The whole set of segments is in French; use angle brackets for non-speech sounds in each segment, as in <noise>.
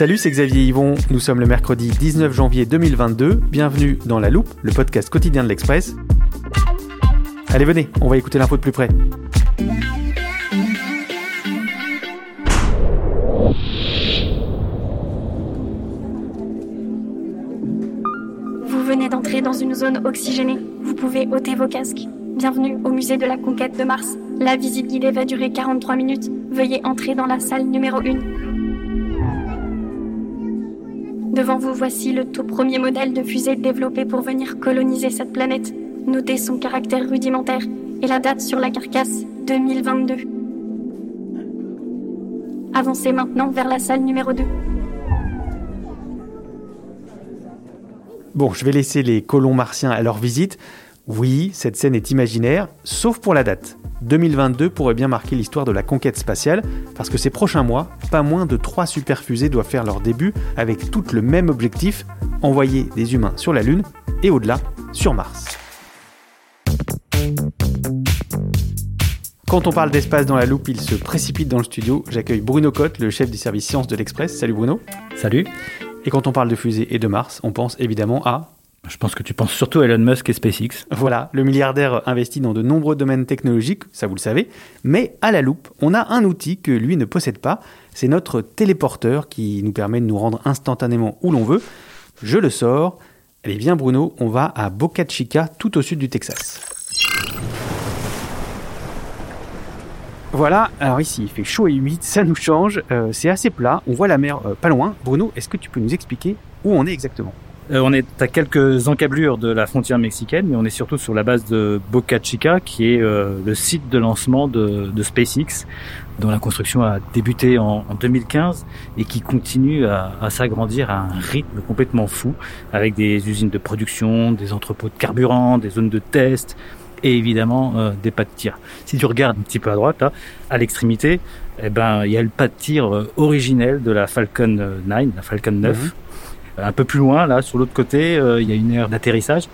Salut, c'est Xavier Yvon. Nous sommes le mercredi 19 janvier 2022. Bienvenue dans La Loupe, le podcast quotidien de l'Express. Allez, venez, on va écouter l'info de plus près. Vous venez d'entrer dans une zone oxygénée. Vous pouvez ôter vos casques. Bienvenue au musée de la conquête de Mars. La visite guidée va durer 43 minutes. Veuillez entrer dans la salle numéro 1. Devant vous, voici le tout premier modèle de fusée développé pour venir coloniser cette planète. Notez son caractère rudimentaire et la date sur la carcasse 2022. Avancez maintenant vers la salle numéro 2. Bon, je vais laisser les colons martiens à leur visite. Oui, cette scène est imaginaire, sauf pour la date. 2022 pourrait bien marquer l'histoire de la conquête spatiale, parce que ces prochains mois, pas moins de trois superfusées doivent faire leur début avec toutes le même objectif, envoyer des humains sur la Lune et au-delà, sur Mars. Quand on parle d'espace dans la loupe, il se précipite dans le studio. J'accueille Bruno Cotte, le chef du service sciences de l'Express. Salut Bruno. Salut. Et quand on parle de fusée et de Mars, on pense évidemment à Je pense que tu penses surtout à Elon Musk et SpaceX. Voilà, le milliardaire investit dans de nombreux domaines technologiques, ça vous le savez, mais à la loupe, on a un outil que lui ne possède pas, c'est notre téléporteur qui nous permet de nous rendre instantanément où l'on veut. Je le sors. Allez, viens Bruno, on va à Boca Chica, tout au sud du Texas. Voilà, alors ici il fait chaud et humide, ça nous change, euh, c'est assez plat, on voit la mer euh, pas loin. Bruno, est-ce que tu peux nous expliquer où on est exactement? On est à quelques encablures de la frontière mexicaine, mais on est surtout sur la base de Boca Chica, qui est euh, le site de lancement de, SpaceX, dont la construction a débuté en, en 2015 et qui continue à, s'agrandir à un rythme complètement fou, avec des usines de production, des entrepôts de carburant, des zones de test et évidemment euh, des pas de tir. Si tu regardes un petit peu à droite, là, à l'extrémité, eh ben il y a le pas de tir euh, originel de la Falcon 9, la Falcon 9. Un peu plus loin, là, sur l'autre côté, euh, il y a une aire d'atterrissage,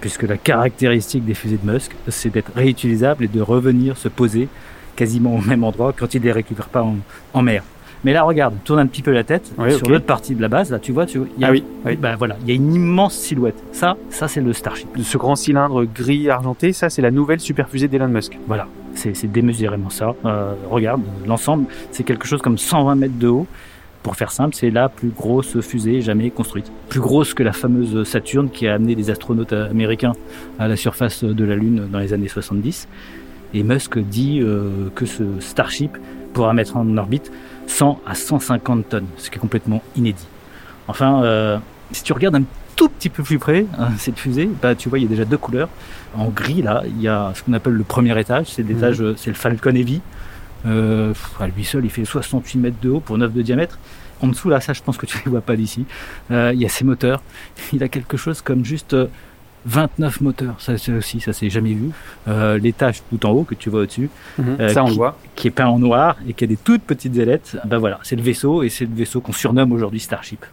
puisque la caractéristique des fusées de Musk, c'est d'être réutilisables et de revenir se poser quasiment au même endroit quand il les récupère pas en, en mer. Mais là, regarde, tourne un petit peu la tête Oui, sur l'autre partie de la base. Là, tu vois, tu vois, il y a, Ah oui, oui. ben voilà, il y a une immense silhouette. Ça, ça c'est le Starship. Ce grand cylindre gris argenté, ça c'est la nouvelle superfusée d'Elon Musk. Voilà, c'est c'est démesurément ça. Euh, regarde, l'ensemble, c'est quelque chose comme 120 mètres de haut. Pour faire simple, c'est la plus grosse fusée jamais construite. Plus grosse que la fameuse Saturne qui a amené des astronautes américains à la surface de la Lune dans les années 70. Et Musk dit euh, que ce Starship pourra mettre en orbite 100 à 150 tonnes, ce qui est complètement inédit. Enfin, euh, si tu regardes un tout petit peu plus près hein, cette fusée, bah, tu vois, il y a déjà deux couleurs. En gris, là, il y a ce qu'on appelle le premier étage, c'est l'étage, euh, c'est le Falcon Heavy. Euh, à lui seul, il fait 68 mètres de haut pour 9 de diamètre. En dessous, là, ça, je pense que tu ne les vois pas d'ici. Euh, il y a ses moteurs. <laughs> Il a quelque chose comme juste euh, 29 moteurs. Ça, c'est aussi, ça s'est jamais vu. Euh, L'étage tout en haut que tu vois au-dessus, Euh, ça on le qui- voit. qui est peint en noir et qui a des toutes petites ailettes. Ben voilà, c'est le vaisseau et c'est le vaisseau qu'on surnomme aujourd'hui Starship.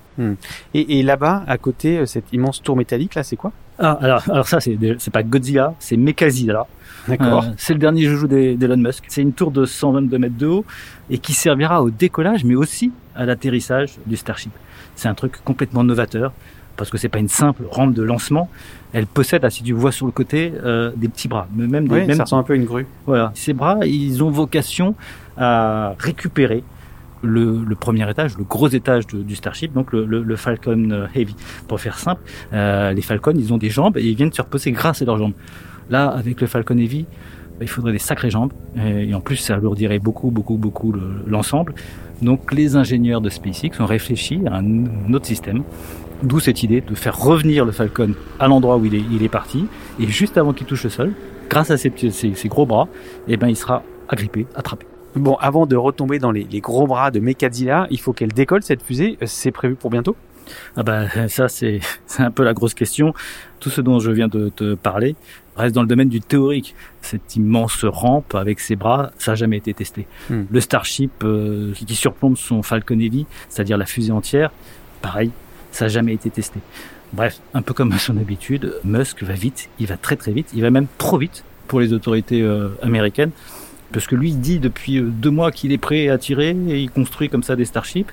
Et, et là-bas, à côté, euh, cette immense tour métallique, là, c'est quoi? Ah, alors, alors ça, c'est pas Godzilla, c'est Mechagodzilla. D'accord. Euh, c'est le dernier joujou d'Elon Musk. C'est une tour de 122 mètres de haut et qui servira au décollage, mais aussi à l'atterrissage du Starship. C'est un truc complètement novateur. parce que c'est pas une simple rampe de lancement. Elle possède, si tu vois sur le côté, euh, des petits bras, même des, Oui, même ça ressemble un peu à une grue. voilà, ces bras, ils ont vocation à récupérer le, le premier étage, le gros étage de- du Starship, donc le, le- le Falcon euh, Heavy. Pour faire simple, euh, les Falcons, ils ont des jambes et ils viennent se reposer grâce à leurs jambes. Là, avec le Falcon Heavy, il faudrait des sacrées jambes et, en plus, ça alourdirait beaucoup, beaucoup, beaucoup le- l'ensemble. Donc, les ingénieurs de SpaceX ont réfléchi à un, autre système. D'où cette idée de faire revenir le Falcon à l'endroit où il est, parti et juste avant qu'il touche le sol, grâce à ses, gros bras, eh ben, il sera agrippé, attrapé. Bon, avant de retomber dans les, les gros bras de Mekadzilla, il faut qu'elle décolle cette fusée. Euh, C'est prévu pour bientôt? Ah bah <laughs> ça <laughs> c'est un peu la grosse question. Tout ce dont je viens de te parler reste dans le domaine du théorique. Cette immense rampe avec ses bras, ça n'a jamais été testé. Hmm. Le Starship euh, qui surplombe son Falcon Heavy, c'est-à-dire la fusée entière, pareil, ça n'a jamais été testé. Bref, un peu comme à son habitude, Musk va vite, il va très très vite, il va même trop vite pour les autorités euh, américaines, parce que lui il dit depuis euh, deux mois qu'il est prêt à tirer et il construit comme ça des Starships.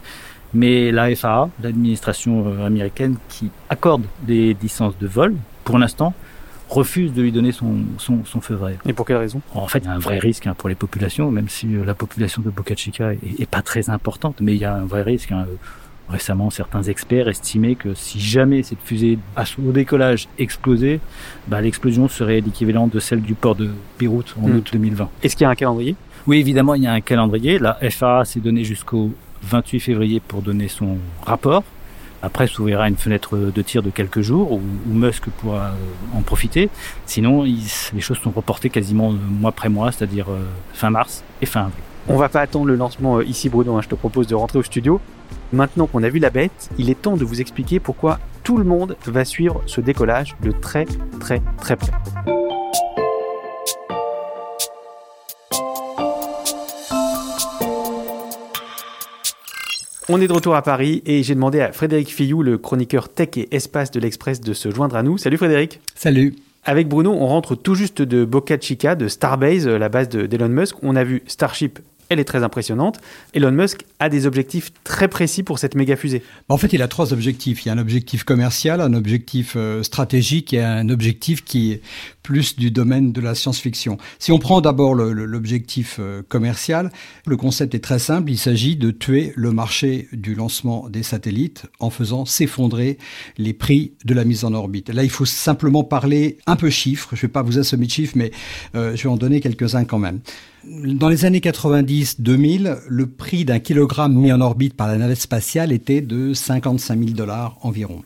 Mais la FAA, l'administration euh, américaine qui accorde des licences de vol, pour l'instant, refuse de lui donner son, son, son feu vert. Et pour quelle raison? En fait, il y a un vrai risque hein, pour les populations, même si euh, la population de Boca Chica est, est pas très importante, mais il y a un vrai risque. hein. Récemment, certains experts estimaient que si jamais cette fusée à son- au décollage explosait, bah, l'explosion serait l'équivalent de celle du port de Beyrouth en Hmm. août 2020. Est-ce qu'il y a un calendrier? Oui, évidemment, il y a un calendrier. La FAA s'est donné jusqu'au 28 février pour donner son rapport. Après s'ouvrira une fenêtre de tir de quelques jours où, Musk pourra euh, en profiter. Sinon, les choses sont reportées quasiment euh, mois après mois, c'est-à-dire euh, fin mars et fin avril. On va pas attendre le lancement ici, Bruno. hein. Je te propose de rentrer au studio. Maintenant qu'on a vu la bête, il est temps de vous expliquer pourquoi tout le monde va suivre ce décollage de très, très, très près. On est de retour à Paris et j'ai demandé à Frédéric Fillou, le chroniqueur tech et espace de l'Express, de se joindre à nous. Salut Frédéric Salut. Avec Bruno, on rentre tout juste de Boca Chica, de Starbase, la base de- d'Elon Musk. On a vu Starship, elle est très impressionnante. Elon Musk a des objectifs très précis pour cette méga fusée. En fait, il a trois objectifs. Il y a un objectif commercial, un objectif euh, stratégique et un objectif qui est plus du domaine de la science-fiction. Si on prend d'abord l'objectif euh, commercial, le concept est très simple. Il s'agit de tuer le marché du lancement des satellites en faisant s'effondrer les prix de la mise en orbite. Là, il faut simplement parler un peu chiffres. Je ne vais pas vous assommer de chiffres, mais euh, je vais en donner quelques-uns quand même. Dans les années 90-2000, le prix d'un kilogramme mis en orbite par la navette spatiale était de 55 000 dollars environ.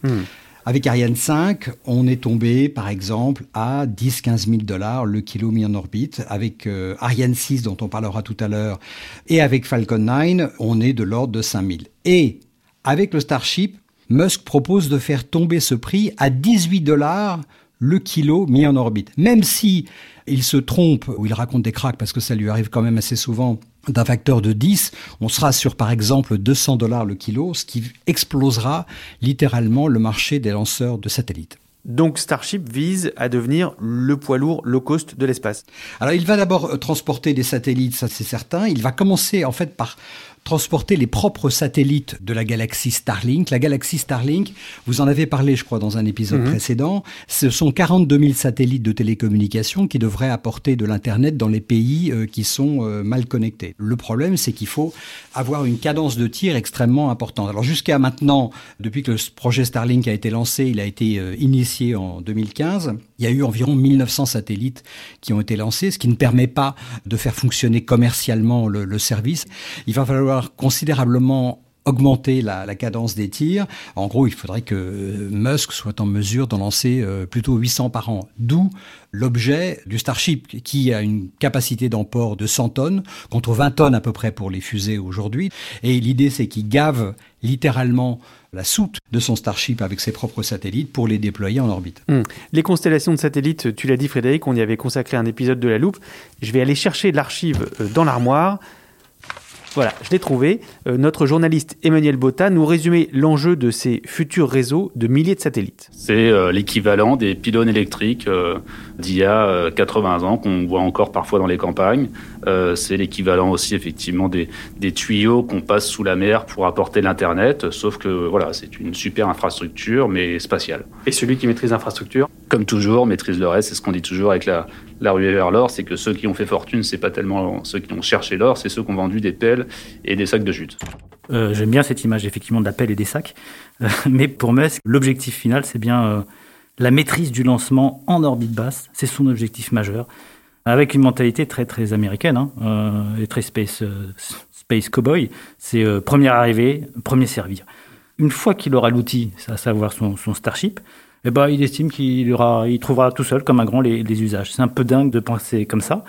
Avec Ariane 5, on est tombé, par exemple, à 10-15 000 dollars le kilo mis en orbite. Avec euh, Ariane 6, dont on parlera tout à l'heure, et avec Falcon 9, on est de l'ordre de 5 000. Et avec le Starship, Musk propose de faire tomber ce prix à 18 dollars le kilo mis en orbite. Même si il se trompe, ou il raconte des cracks, parce que ça lui arrive quand même assez souvent, d'un facteur de 10, on sera sur par exemple 200 dollars le kilo, ce qui explosera littéralement le marché des lanceurs de satellites. Donc Starship vise à devenir le poids lourd low cost de l'espace. Alors il va d'abord euh, transporter des satellites, ça c'est certain. Il va commencer en fait par transporter les propres satellites de la galaxie Starlink. La galaxie Starlink, vous en avez parlé, je crois, dans un épisode précédent. Ce sont 42 000 satellites de télécommunications qui devraient apporter de l'Internet dans les pays euh, qui sont euh, mal connectés. Le problème, c'est qu'il faut avoir une cadence de tir extrêmement importante. Alors jusqu'à maintenant, depuis que le projet Starlink a été lancé, il a été euh, initié en 2015, il y a eu environ 1900 satellites qui ont été lancés, ce qui ne permet pas de faire fonctionner commercialement le, le service. Il va falloir considérablement augmenter la, cadence des tirs. En gros, il faudrait que Musk soit en mesure d'en lancer euh, plutôt 800 par an. D'où l'objet du Starship, qui a une capacité d'emport de 100 tonnes, contre 20 tonnes à peu près pour les fusées aujourd'hui. Et l'idée, c'est qu'il gave littéralement la soute de son Starship avec ses propres satellites pour les déployer en orbite. Mmh. Les constellations de satellites, tu l'as dit Frédéric, on y avait consacré un épisode de la loupe. Je vais aller chercher l'archive dans l'armoire. Voilà, je l'ai trouvé. Euh, notre journaliste Emmanuel Botta nous résumait l'enjeu de ces futurs réseaux de milliers de satellites. C'est euh, l'équivalent des pylônes électriques euh, d'il y a 80 ans qu'on voit encore parfois dans les campagnes. c'est l'équivalent aussi effectivement des, des tuyaux qu'on passe sous la mer pour apporter l'Internet, sauf que voilà, c'est une super infrastructure mais spatiale. Et celui qui maîtrise l'infrastructure? Comme toujours, maîtrise le reste, c'est ce qu'on dit toujours avec la, la ruée vers l'or, c'est que ceux qui ont fait fortune, c'est pas tellement ceux qui ont cherché l'or, c'est ceux qui ont vendu des pelles et des sacs de jute. Euh, j'aime bien cette image effectivement de la pelle et des sacs, euh, <laughs> mais pour Musk, l'objectif final, c'est bien euh, la maîtrise du lancement en orbite basse, c'est son objectif majeur, avec une mentalité très très américaine hein, et très space space cowboy. C'est premier arrivé, premier servir. Une fois qu'il aura l'outil, à savoir son Starship, eh ben, il estime qu'il aura, il trouvera tout seul, comme un grand, les, usages. C'est un peu dingue de penser comme ça.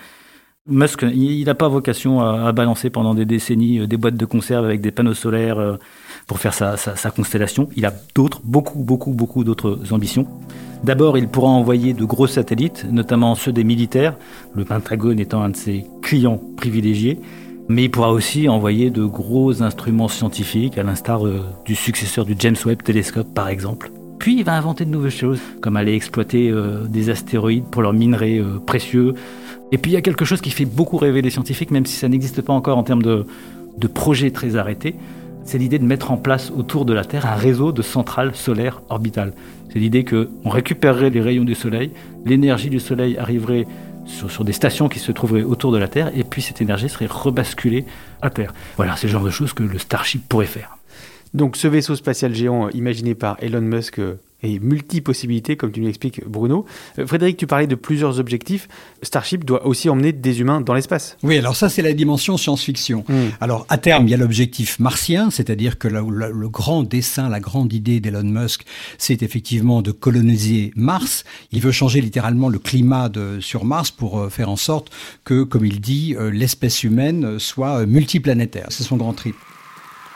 Musk, il n'a pas vocation à, balancer pendant des décennies euh, des boîtes de conserve avec des panneaux solaires euh, pour faire sa, constellation. Il a d'autres, beaucoup, beaucoup, beaucoup d'autres ambitions. D'abord, il pourra envoyer de gros satellites, notamment ceux des militaires, le Pentagone étant un de ses clients privilégiés. Mais il pourra aussi envoyer de gros instruments scientifiques, à l'instar euh, du successeur du James Webb Telescope par exemple. Puis il va inventer de nouvelles choses, comme aller exploiter euh, des astéroïdes pour leurs minerais euh, précieux. Et puis il y a quelque chose qui fait beaucoup rêver les scientifiques, même si ça n'existe pas encore en termes de, de projets très arrêtés. C'est l'idée de mettre en place autour de la Terre un réseau de centrales solaires orbitales. C'est l'idée qu'on récupérerait les rayons du Soleil, l'énergie du Soleil arriverait sur, sur, des stations qui se trouveraient autour de la Terre, et puis cette énergie serait rebasculée à Terre. Voilà, c'est le genre de choses que le Starship pourrait faire. Donc ce vaisseau spatial géant imaginé par Elon Musk euh, est multi-possibilités, comme tu nous l'expliques, Bruno. Euh, Frédéric, tu parlais de plusieurs objectifs. Starship doit aussi emmener des humains dans l'espace. Oui, alors ça, c'est la dimension science-fiction. Hmm. Alors, à terme, il y a l'objectif martien, c'est-à-dire que le, grand dessin, la grande idée d'Elon Musk, c'est effectivement de coloniser Mars. Il veut changer littéralement le climat de, sur Mars pour euh, faire en sorte que, comme il dit, l'espèce humaine soit multiplanétaire. C'est son grand trip.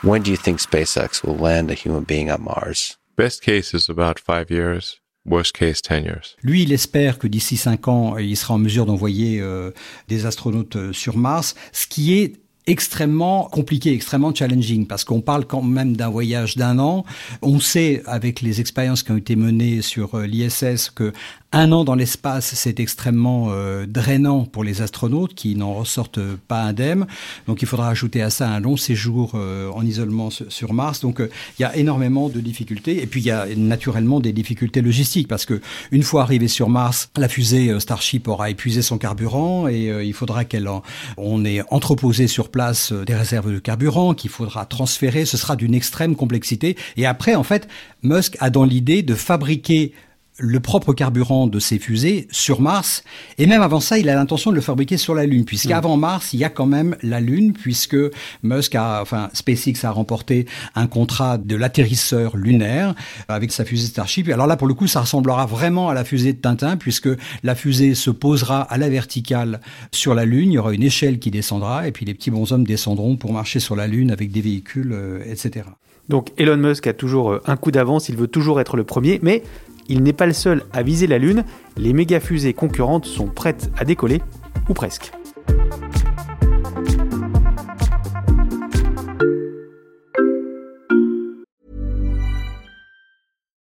When do you think SpaceX will land a human being on Mars? Best case is about five years. Worst case, 10 years. Lui, il espère que d'ici cinq ans, il sera en mesure d'envoyer euh, des astronautes euh, sur Mars, ce qui est extrêmement compliqué, extrêmement challenging, parce qu'on parle quand même d'un voyage d'un an. On sait, avec les expériences qui ont été menées sur euh, l'ISS, que un an dans l'espace, c'est extrêmement euh, drainant pour les astronautes qui n'en ressortent pas indemnes. Donc il faudra ajouter à ça un long séjour euh, en isolement sur Mars. Donc il y a énormément de difficultés. Et puis il y a naturellement des difficultés logistiques parce que une fois arrivé sur Mars, la fusée Starship aura épuisé son carburant et il faudra qu'elle on ait entreposé sur place des réserves de carburant qu'il faudra transférer. Ce sera d'une extrême complexité. Et après, en fait, Musk a dans l'idée de fabriquer le propre carburant de ses fusées sur Mars. Et même avant ça, il a l'intention de le fabriquer sur la Lune, puisqu'avant mm. Mars, il y a quand même la Lune, puisque Musk a, enfin, SpaceX a remporté un contrat de l'atterrisseur lunaire avec sa fusée Starship. Alors là, pour le coup, ça ressemblera vraiment à la fusée de Tintin, puisque la fusée se posera à la verticale sur la Lune. Il y aura une échelle qui descendra, et puis les petits bonshommes descendront pour marcher sur la Lune avec des véhicules, euh, etc. Donc Elon Musk a toujours euh, un coup d'avance, il veut toujours être le premier, mais il n'est pas le seul à viser la Lune, les méga fusées concurrentes sont prêtes à décoller, ou presque.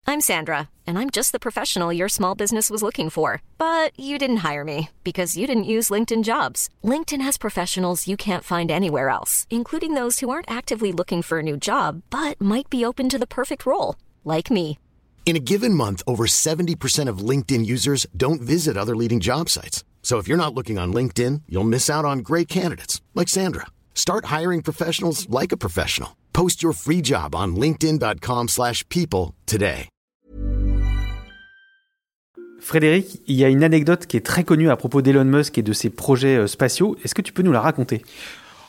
I'm Sandra, and I'm just the professional your small business was looking for. But you didn't hire me because you didn't use LinkedIn jobs. LinkedIn has professionals you can't find anywhere else, including those who aren't actively looking for a new job, but might be open to the perfect role, like me. In a given month, over 70% of LinkedIn users don't visit other leading job sites. So if you're not looking on LinkedIn, you'll miss out on great candidates like Sandra. Start hiring professionals like a professional. Post your free job on linkedin.com/people today. Frédéric, il y a une anecdote qui est très connue à propos d'Elon Musk et de ses projets euh, spatiaux. Est-ce que tu peux nous la raconter?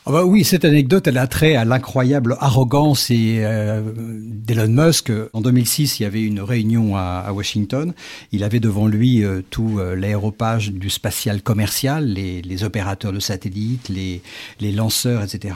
Ah bah oui, cette anecdote, elle a trait à l'incroyable arrogance euh, d'Elon Musk. En 2006, il y avait une réunion à, Washington. Il avait devant lui euh, tout euh, l'aéropage du spatial commercial, les, les, opérateurs de satellites, les, les lanceurs, etc.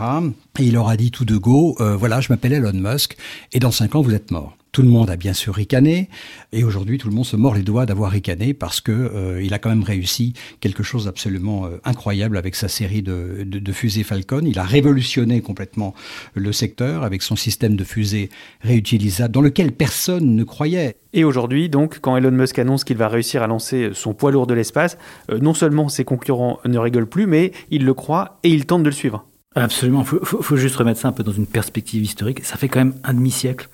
Et il leur a dit tout de go, voilà, je m'appelle Elon Musk, et dans cinq ans, vous êtes mort Tout le monde a bien sûr ricané, et aujourd'hui tout le monde se mord les doigts d'avoir ricané parce que euh, il a quand même réussi quelque chose d'absolument euh, incroyable avec sa série de, de, de, fusées Falcon. Il a révolutionné complètement le secteur avec son système de fusées réutilisables dans lequel personne ne croyait. Et aujourd'hui, donc, quand Elon Musk annonce qu'il va réussir à lancer son poids lourd de l'espace, euh, non seulement ses concurrents ne rigolent plus, mais ils le croient et ils tentent de le suivre. Absolument, il faut, faut, faut, juste remettre ça un peu dans une perspective historique. Ça fait quand même un demi-siècle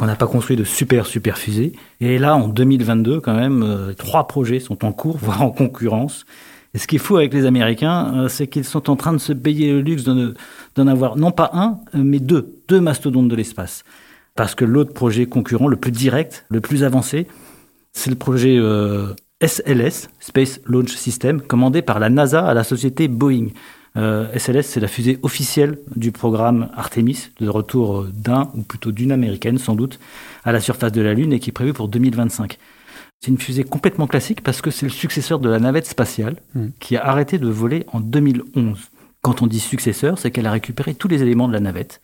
qu'on n'a pas construit de super super fusées. Et là, en 2022, quand même, euh, trois projets sont en cours, <laughs> voire en concurrence. Et ce qui est fou avec les Américains, euh, c'est qu'ils sont en train de se payer le luxe d'en avoir non pas un, mais deux, deux mastodontes de l'espace. Parce que l'autre projet concurrent, le plus direct, le plus avancé, c'est le projet euh, SLS, Space Launch System, commandé par la NASA à la société Boeing. Euh, SLS, c'est la fusée officielle du programme Artemis, de retour d'un, ou plutôt d'une américaine sans doute, à la surface de la Lune et qui est prévue pour 2025. C'est une fusée complètement classique parce que c'est le successeur de la navette spatiale mmh. qui a arrêté de voler en 2011. Quand on dit successeur, c'est qu'elle a récupéré tous les éléments de la navette.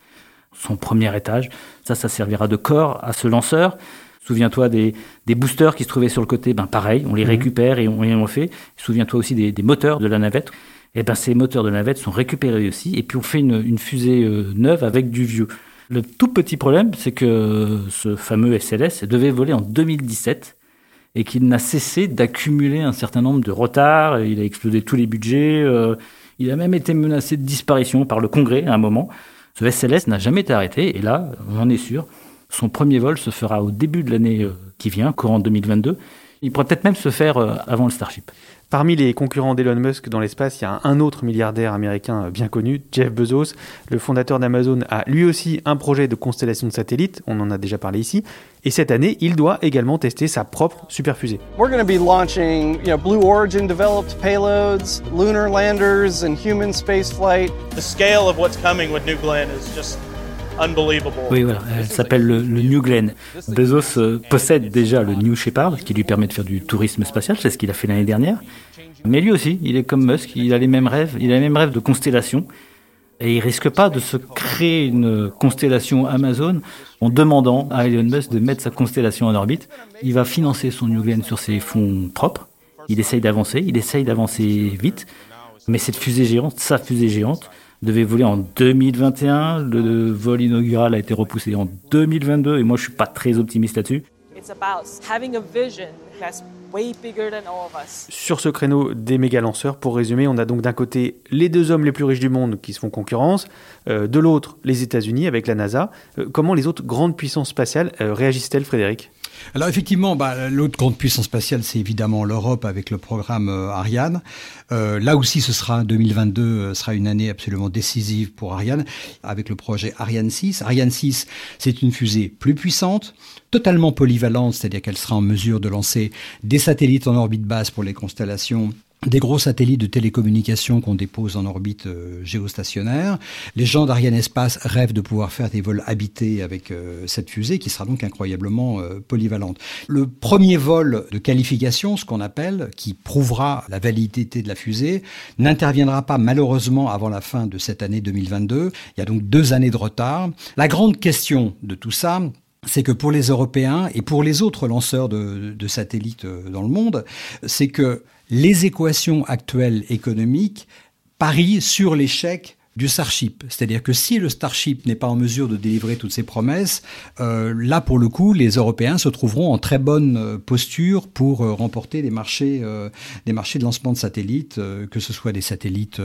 Son premier étage, ça, ça servira de corps à ce lanceur. Souviens-toi des, des, boosters qui se trouvaient sur le côté, ben pareil, on les mmh. récupère et on, et on le fait. Souviens-toi aussi des, des moteurs de la navette et ben ces moteurs de navette sont récupérés aussi, et puis on fait une, fusée euh, neuve avec du vieux. Le tout petit problème, c'est que ce fameux SLS devait voler en 2017 et qu'il n'a cessé d'accumuler un certain nombre de retards. Il a explosé tous les budgets. Euh, il a même été menacé de disparition par le Congrès à un moment. Ce SLS n'a jamais été arrêté et là, on en est sûr, son premier vol se fera au début de l'année euh, qui vient, courant 2022. Il pourrait peut-être même se faire avant le Starship. Parmi les concurrents d'Elon Musk dans l'espace, il y a un autre milliardaire américain bien connu, Jeff Bezos. Le fondateur d'Amazon a lui aussi un projet de constellation de satellites, on en a déjà parlé ici, et cette année, il doit également tester sa propre superfusée. We're going to be launching, you know, Blue Origin developed payloads, lunar landers and human spaceflight. The scale of what's coming with New Glenn is just oui, voilà, elle s'appelle le, New Glenn. Bezos euh, possède déjà le New Shepard, qui lui permet de faire du tourisme spatial, c'est ce qu'il a fait l'année dernière. Mais lui aussi, il est comme Musk, il a les mêmes rêves, il a les mêmes rêves de constellation. Et il risque pas de se créer une constellation Amazon en demandant à Elon Musk de mettre sa constellation en orbite. Il va financer son New Glenn sur ses fonds propres. Il essaye d'avancer, il essaye d'avancer vite. Mais cette fusée géante, sa fusée géante, devait voler en 2021. Le vol inaugural a été repoussé en 2022 et moi je suis pas très optimiste là-dessus. Sur ce créneau des méga lanceurs, pour résumer, on a donc d'un côté les deux hommes les plus riches du monde qui se font concurrence, euh, de l'autre les États-Unis avec la NASA. Euh, comment les autres grandes puissances spatiales euh, réagissent-elles, Frédéric? Alors effectivement, bah, l'autre grande puissance spatiale, c'est évidemment l'Europe avec le programme euh, Ariane. Euh, là aussi, ce sera 2022 euh, sera une année absolument décisive pour Ariane avec le projet Ariane 6. Ariane 6, c'est une fusée plus puissante, totalement polyvalente, c'est-à-dire qu'elle sera en mesure de lancer des satellites en orbite basse pour les constellations des gros satellites de télécommunications qu'on dépose en orbite euh, géostationnaire. Les gens d'Ariane Espace rêvent de pouvoir faire des vols habités avec euh, cette fusée qui sera donc incroyablement euh, polyvalente. Le premier vol de qualification, ce qu'on appelle, qui prouvera la validité de la fusée, n'interviendra pas malheureusement avant la fin de cette année 2022. Il y a donc deux années de retard. La grande question de tout ça, c'est que pour les Européens et pour les autres lanceurs de, satellites dans le monde, c'est que les équations actuelles économiques parient sur l'échec du Starship. C'est-à-dire que si le Starship n'est pas en mesure de délivrer toutes ses promesses, euh, là pour le coup, les Européens se trouveront en très bonne euh, posture pour euh, remporter des marchés, euh, des marchés de lancement de satellites, que ce soit des satellites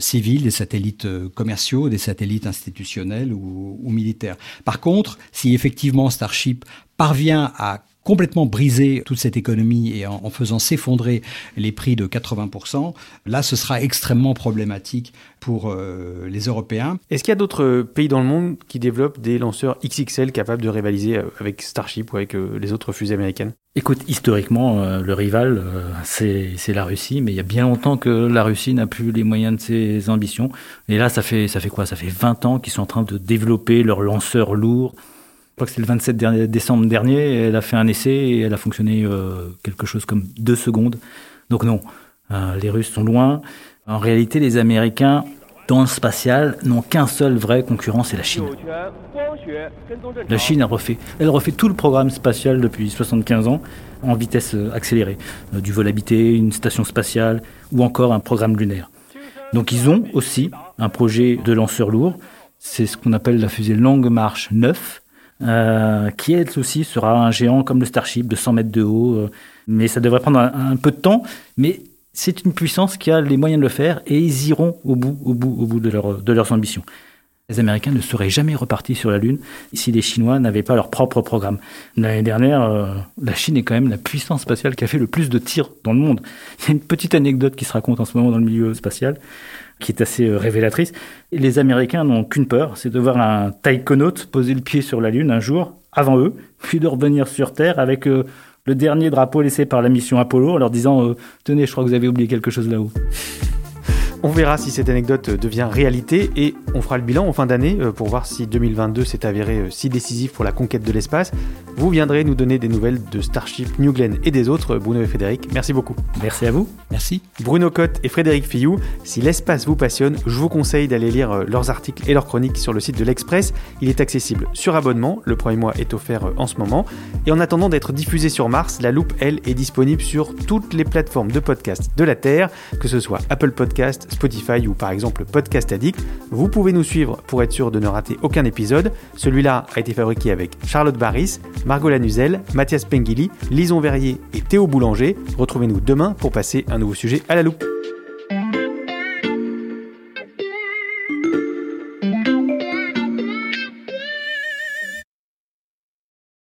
civils, des satellites commerciaux, des satellites institutionnels ou, ou militaires. Par contre, si effectivement Starship parvient à complètement briser toute cette économie et en, en faisant s'effondrer les prix de 80%, là ce sera extrêmement problématique pour euh, les Européens. Est-ce qu'il y a d'autres pays dans le monde qui développent des lanceurs XXL capables de rivaliser avec Starship ou avec euh, les autres fusées américaines? Écoute, historiquement, euh, le rival, euh, c'est la Russie, mais il y a bien longtemps que la Russie n'a plus les moyens de ses ambitions. Et là, ça fait, ça fait quoi? Ça fait 20 ans qu'ils sont en train de développer leurs lanceurs lourds. Je crois que c'est le 27 dernier, décembre dernier, elle a fait un essai et elle a fonctionné euh, quelque chose comme deux secondes. Donc non, euh, les Russes sont loin. En réalité, les Américains dans le spatial n'ont qu'un seul vrai concurrent, c'est la Chine. La Chine, elle refait, elle refait tout le programme spatial depuis 75 ans en vitesse euh, accélérée. Euh, du vol habité, une station spatiale ou encore un programme lunaire. Donc ils ont aussi un projet de lanceur lourd. C'est ce qu'on appelle la fusée Longue Marche 9, euh, qui elle aussi sera un géant comme le Starship de 100 mètres de haut. mais ça devrait prendre un, un peu de temps. Mais c'est une puissance qui a les moyens de le faire et ils iront au bout, au bout, au bout de, leur, de leurs ambitions. Les Américains ne seraient jamais repartis sur la Lune si les Chinois n'avaient pas leur propre programme. L'année dernière, euh, la Chine est quand même la puissance spatiale qui a fait le plus de tirs dans le monde. <laughs> Il y a une petite anecdote qui se raconte en ce moment dans le milieu spatial qui est assez euh, révélatrice. les Américains n'ont qu'une peur, c'est de voir un taïkonaute poser le pied sur la Lune un jour avant eux, puis de revenir sur Terre avec euh, le dernier drapeau laissé par la mission Apollo en leur disant euh, Tenez, je crois que vous avez oublié quelque chose là-haut. On verra si cette anecdote devient réalité et on fera le bilan en fin d'année euh, pour voir si 2022 s'est avéré euh, si décisif pour la conquête de l'espace. Vous viendrez nous donner des nouvelles de Starship, New Glenn et des autres, Bruno et Frédéric. Merci beaucoup. Merci à vous. Merci. Bruno Cotte et Frédéric Fillou, si l'espace vous passionne, je vous conseille d'aller lire euh, leurs articles et leurs chroniques sur le site de l'Express. Il est accessible sur abonnement, le premier mois est offert en ce moment. Et en attendant d'être diffusé sur Mars, la loupe, elle, est disponible sur toutes les plateformes de podcast de la Terre, que ce soit Apple Spotify ou par exemple Podcast Addict. Vous pouvez nous suivre pour être sûr de ne rater aucun épisode. Celui-là a été fabriqué avec Charlotte Barris, Margot Lanuzel, Mathias Pengili, Lison Verrier et Théo Boulanger. Retrouvez-nous demain pour passer un nouveau sujet à la loupe.